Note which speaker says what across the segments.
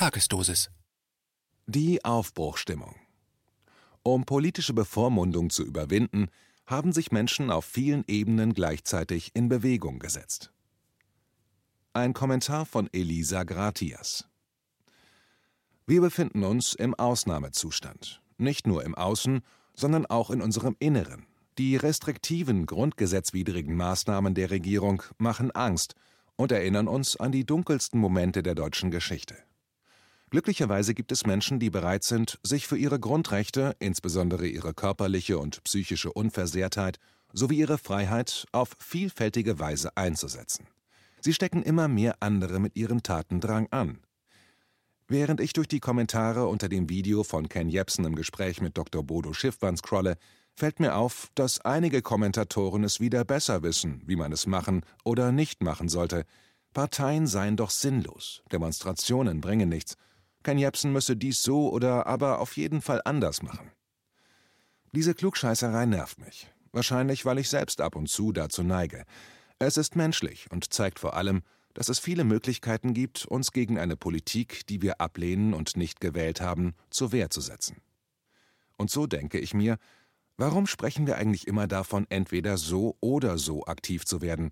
Speaker 1: Tagesdosis.
Speaker 2: Die Aufbruchstimmung. Um politische Bevormundung zu überwinden, haben sich Menschen auf vielen Ebenen gleichzeitig in Bewegung gesetzt. Ein Kommentar von Elisa Gratias. Wir befinden uns im Ausnahmezustand, nicht nur im Außen, sondern auch in unserem Inneren. Die restriktiven, grundgesetzwidrigen Maßnahmen der Regierung machen Angst und erinnern uns an die dunkelsten Momente der deutschen Geschichte. Glücklicherweise gibt es Menschen, die bereit sind, sich für ihre Grundrechte, insbesondere ihre körperliche und psychische Unversehrtheit sowie ihre Freiheit auf vielfältige Weise einzusetzen. Sie stecken immer mehr andere mit ihrem Tatendrang an. Während ich durch die Kommentare unter dem Video von Ken Jebsen im Gespräch mit Dr. Bodo Schiffmann scrolle, fällt mir auf, dass einige Kommentatoren es wieder besser wissen, wie man es machen oder nicht machen sollte. Parteien seien doch sinnlos, Demonstrationen bringen nichts, Ken Jebsen müsse dies so oder aber auf jeden Fall anders machen. Diese Klugscheißerei nervt mich. Wahrscheinlich, weil ich selbst ab und zu dazu neige. Es ist menschlich und zeigt vor allem, dass es viele Möglichkeiten gibt, uns gegen eine Politik, die wir ablehnen und nicht gewählt haben, zur Wehr zu setzen. Und so denke ich mir, warum sprechen wir eigentlich immer davon, entweder so oder so aktiv zu werden?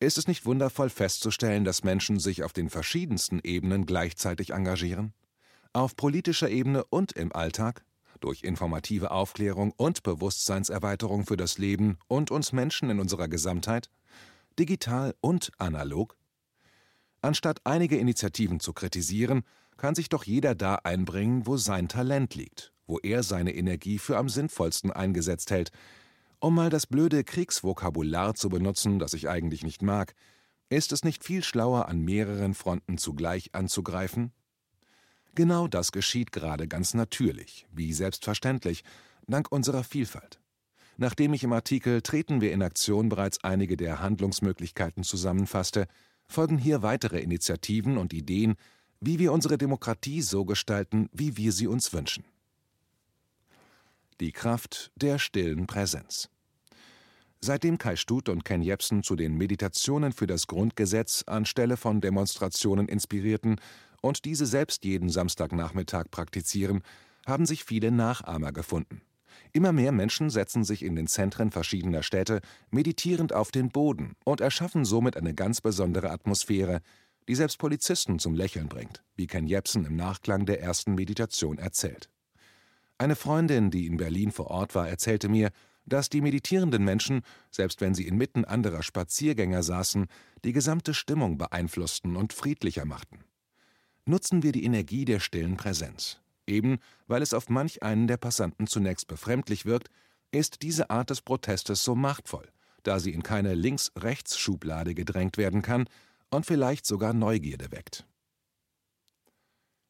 Speaker 2: Ist es nicht wundervoll festzustellen, dass Menschen sich auf den verschiedensten Ebenen gleichzeitig engagieren? Auf politischer Ebene und im Alltag, durch informative Aufklärung und Bewusstseinserweiterung für das Leben und uns Menschen in unserer Gesamtheit, digital und analog? Anstatt einige Initiativen zu kritisieren, kann sich doch jeder da einbringen, wo sein Talent liegt, wo er seine Energie für am sinnvollsten eingesetzt hält. Um mal das blöde Kriegsvokabular zu benutzen, das ich eigentlich nicht mag, ist es nicht viel schlauer, an mehreren Fronten zugleich anzugreifen? Genau das geschieht gerade ganz natürlich, wie selbstverständlich, dank unserer Vielfalt. Nachdem ich im Artikel Treten wir in Aktion bereits einige der Handlungsmöglichkeiten zusammenfasste, folgen hier weitere Initiativen und Ideen, wie wir unsere Demokratie so gestalten, wie wir sie uns wünschen. Die Kraft der stillen Präsenz. Seitdem Kai Stut und Ken Jebsen zu den Meditationen für das Grundgesetz anstelle von Demonstrationen inspirierten und diese selbst jeden Samstagnachmittag praktizieren, haben sich viele Nachahmer gefunden. Immer mehr Menschen setzen sich in den Zentren verschiedener Städte meditierend auf den Boden und erschaffen somit eine ganz besondere Atmosphäre, die selbst Polizisten zum Lächeln bringt, wie Ken Jebsen im Nachklang der ersten Meditation erzählt. Eine Freundin, die in Berlin vor Ort war, erzählte mir, dass die meditierenden Menschen, selbst wenn sie inmitten anderer Spaziergänger saßen, die gesamte Stimmung beeinflussten und friedlicher machten nutzen wir die Energie der stillen Präsenz. Eben weil es auf manch einen der Passanten zunächst befremdlich wirkt, ist diese Art des Protestes so machtvoll, da sie in keine Links-Rechts-Schublade gedrängt werden kann und vielleicht sogar Neugierde weckt.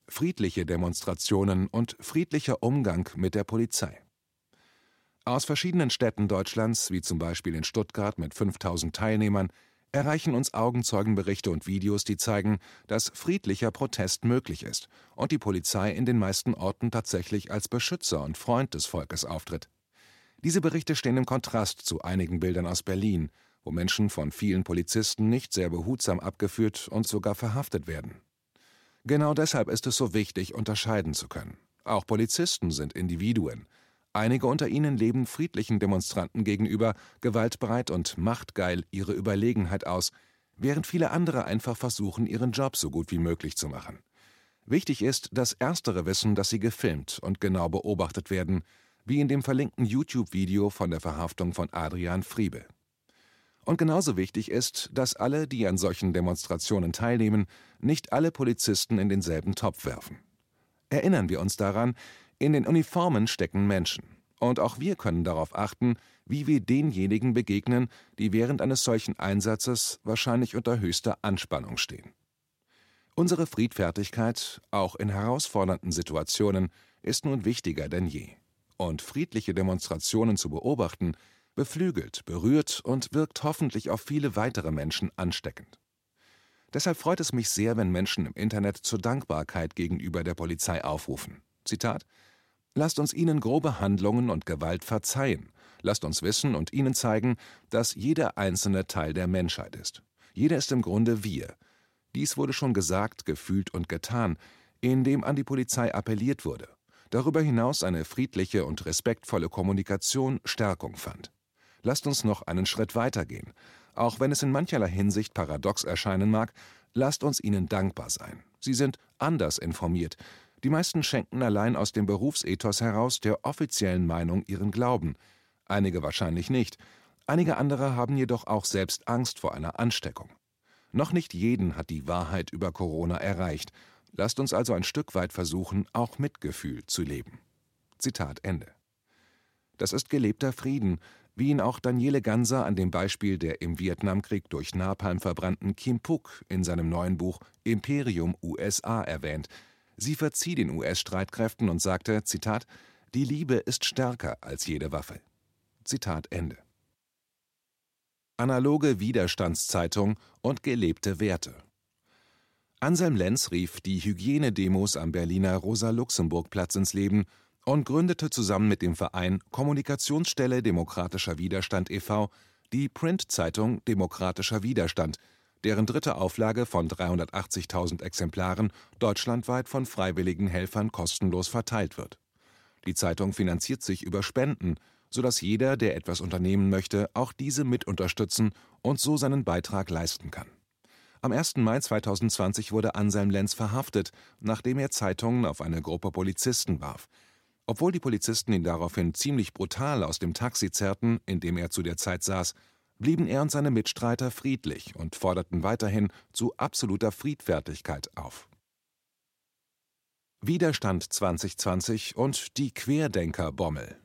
Speaker 2: Friedliche Demonstrationen und friedlicher Umgang mit der Polizei. Aus verschiedenen Städten Deutschlands, wie zum Beispiel in Stuttgart mit 5000 Teilnehmern, erreichen uns Augenzeugenberichte und Videos, die zeigen, dass friedlicher Protest möglich ist und die Polizei in den meisten Orten tatsächlich als Beschützer und Freund des Volkes auftritt. Diese Berichte stehen im Kontrast zu einigen Bildern aus Berlin, wo Menschen von vielen Polizisten nicht sehr behutsam abgeführt und sogar verhaftet werden. Genau deshalb ist es so wichtig, unterscheiden zu können. Auch Polizisten sind Individuen, Einige unter ihnen leben friedlichen Demonstranten gegenüber gewaltbereit und machtgeil ihre Überlegenheit aus, während viele andere einfach versuchen, ihren Job so gut wie möglich zu machen. Wichtig ist, dass Erstere wissen, dass sie gefilmt und genau beobachtet werden, wie in dem verlinkten YouTube-Video von der Verhaftung von Adrian Friebe. Und genauso wichtig ist, dass alle, die an solchen Demonstrationen teilnehmen, nicht alle Polizisten in denselben Topf werfen. Erinnern wir uns daran, in den Uniformen stecken Menschen. Und auch wir können darauf achten, wie wir denjenigen begegnen, die während eines solchen Einsatzes wahrscheinlich unter höchster Anspannung stehen. Unsere Friedfertigkeit, auch in herausfordernden Situationen, ist nun wichtiger denn je. Und friedliche Demonstrationen zu beobachten, beflügelt, berührt und wirkt hoffentlich auf viele weitere Menschen ansteckend. Deshalb freut es mich sehr, wenn Menschen im Internet zur Dankbarkeit gegenüber der Polizei aufrufen. Zitat Lasst uns ihnen grobe Handlungen und Gewalt verzeihen. Lasst uns wissen und ihnen zeigen, dass jeder einzelne Teil der Menschheit ist. Jeder ist im Grunde wir. Dies wurde schon gesagt, gefühlt und getan. in dem an die Polizei appelliert wurde, darüber hinaus eine friedliche und respektvolle Kommunikation Stärkung fand. Lasst uns noch einen Schritt weitergehen. Auch wenn es in mancherlei Hinsicht paradox erscheinen mag, lasst uns ihnen dankbar sein. Sie sind anders informiert. Die meisten schenken allein aus dem Berufsethos heraus der offiziellen Meinung ihren Glauben. Einige wahrscheinlich nicht. Einige andere haben jedoch auch selbst Angst vor einer Ansteckung. Noch nicht jeden hat die Wahrheit über Corona erreicht. Lasst uns also ein Stück weit versuchen, auch Mitgefühl zu leben. Zitat Ende. Das ist gelebter Frieden, wie ihn auch Daniele Ganser an dem Beispiel der im Vietnamkrieg durch Napalm verbrannten Kim Phuc in seinem neuen Buch Imperium USA erwähnt. Sie verzieh den US-Streitkräften und sagte, Zitat, die Liebe ist stärker als jede Waffe. Zitat Ende. Analoge Widerstandszeitung und gelebte Werte. Anselm Lenz rief die Hygienedemos am Berliner Rosa-Luxemburg-Platz ins Leben und gründete zusammen mit dem Verein Kommunikationsstelle Demokratischer Widerstand e.V. die Printzeitung Demokratischer Widerstand, deren dritte Auflage von 380.000 Exemplaren deutschlandweit von freiwilligen Helfern kostenlos verteilt wird. Die Zeitung finanziert sich über Spenden, sodass jeder, der etwas unternehmen möchte, auch diese mit unterstützen und so seinen Beitrag leisten kann. Am 1. Mai 2020 wurde Anselm Lenz verhaftet, nachdem er Zeitungen auf eine Gruppe Polizisten warf. Obwohl die Polizisten ihn daraufhin ziemlich brutal aus dem Taxi zerrten, in dem er zu der Zeit saß, blieben er und seine Mitstreiter friedlich und forderten weiterhin zu absoluter Friedfertigkeit auf. Widerstand 2020 und die Querdenker-Bommel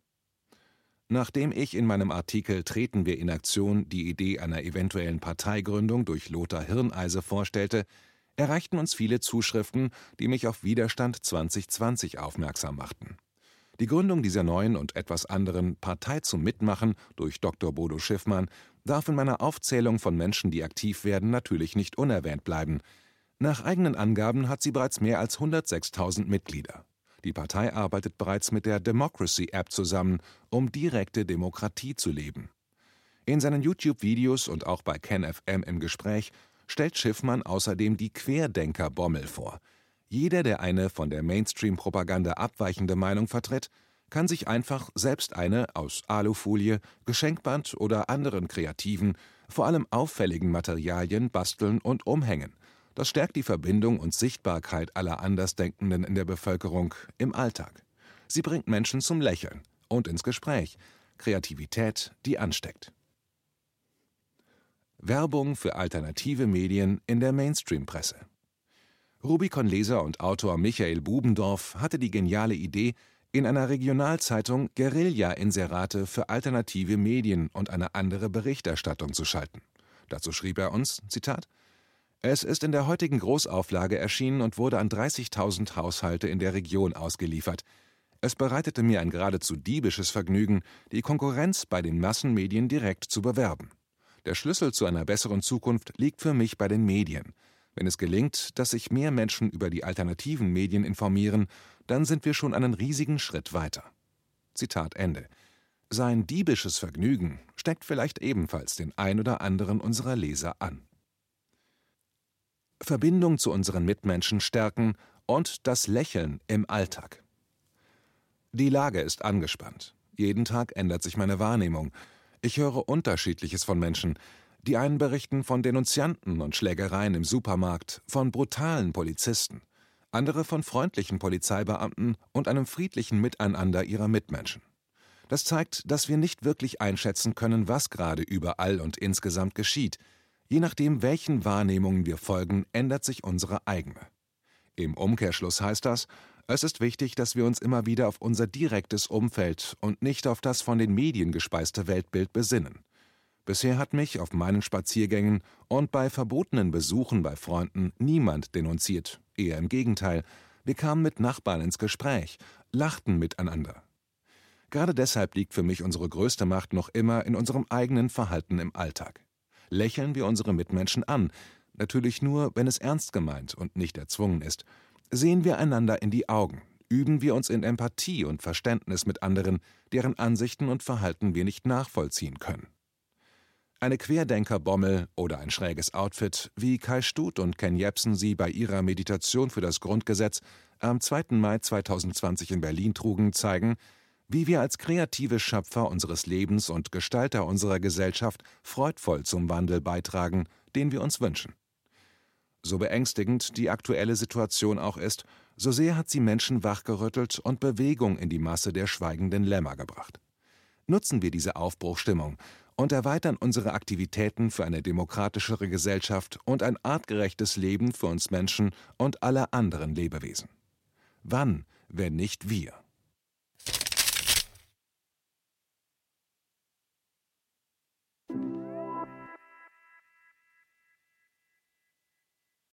Speaker 2: Nachdem ich in meinem Artikel Treten wir in Aktion die Idee einer eventuellen Parteigründung durch Lothar Hirneise vorstellte, erreichten uns viele Zuschriften, die mich auf Widerstand 2020 aufmerksam machten. Die Gründung dieser neuen und etwas anderen Partei zum Mitmachen durch Dr. Bodo Schiffmann darf in meiner Aufzählung von Menschen, die aktiv werden, natürlich nicht unerwähnt bleiben. Nach eigenen Angaben hat sie bereits mehr als 106.000 Mitglieder. Die Partei arbeitet bereits mit der Democracy App zusammen, um direkte Demokratie zu leben. In seinen YouTube-Videos und auch bei KenFM im Gespräch stellt Schiffmann außerdem die Querdenker-Bommel vor – jeder, der eine von der Mainstream-Propaganda abweichende Meinung vertritt, kann sich einfach selbst eine aus Alufolie, Geschenkband oder anderen kreativen, vor allem auffälligen Materialien basteln und umhängen. Das stärkt die Verbindung und Sichtbarkeit aller Andersdenkenden in der Bevölkerung im Alltag. Sie bringt Menschen zum Lächeln und ins Gespräch. Kreativität, die ansteckt. Werbung für alternative Medien in der Mainstream-Presse. Rubicon-Leser und Autor Michael Bubendorf hatte die geniale Idee, in einer Regionalzeitung Guerilla-Inserate für alternative Medien und eine andere Berichterstattung zu schalten. Dazu schrieb er uns: Zitat, Es ist in der heutigen Großauflage erschienen und wurde an 30.000 Haushalte in der Region ausgeliefert. Es bereitete mir ein geradezu diebisches Vergnügen, die Konkurrenz bei den Massenmedien direkt zu bewerben. Der Schlüssel zu einer besseren Zukunft liegt für mich bei den Medien. Wenn es gelingt, dass sich mehr Menschen über die alternativen Medien informieren, dann sind wir schon einen riesigen Schritt weiter. Zitat Ende. Sein diebisches Vergnügen steckt vielleicht ebenfalls den ein oder anderen unserer Leser an. Verbindung zu unseren Mitmenschen stärken und das Lächeln im Alltag. Die Lage ist angespannt. Jeden Tag ändert sich meine Wahrnehmung. Ich höre Unterschiedliches von Menschen. Die einen berichten von Denunzianten und Schlägereien im Supermarkt, von brutalen Polizisten, andere von freundlichen Polizeibeamten und einem friedlichen Miteinander ihrer Mitmenschen. Das zeigt, dass wir nicht wirklich einschätzen können, was gerade überall und insgesamt geschieht. Je nachdem, welchen Wahrnehmungen wir folgen, ändert sich unsere eigene. Im Umkehrschluss heißt das, es ist wichtig, dass wir uns immer wieder auf unser direktes Umfeld und nicht auf das von den Medien gespeiste Weltbild besinnen. Bisher hat mich auf meinen Spaziergängen und bei verbotenen Besuchen bei Freunden niemand denunziert, eher im Gegenteil. Wir kamen mit Nachbarn ins Gespräch, lachten miteinander. Gerade deshalb liegt für mich unsere größte Macht noch immer in unserem eigenen Verhalten im Alltag. Lächeln wir unsere Mitmenschen an, natürlich nur, wenn es ernst gemeint und nicht erzwungen ist. Sehen wir einander in die Augen, üben wir uns in Empathie und Verständnis mit anderen, deren Ansichten und Verhalten wir nicht nachvollziehen können. Eine Querdenkerbommel oder ein schräges Outfit, wie Kai Stut und Ken Jebsen sie bei ihrer Meditation für das Grundgesetz am 2. Mai 2020 in Berlin trugen, zeigen, wie wir als kreative Schöpfer unseres Lebens und Gestalter unserer Gesellschaft freudvoll zum Wandel beitragen, den wir uns wünschen. So beängstigend die aktuelle Situation auch ist, so sehr hat sie Menschen wachgerüttelt und Bewegung in die Masse der schweigenden Lämmer gebracht. Nutzen wir diese Aufbruchstimmung und erweitern unsere Aktivitäten für eine demokratischere Gesellschaft und ein artgerechtes Leben für uns Menschen und alle anderen Lebewesen. Wann, wenn nicht wir?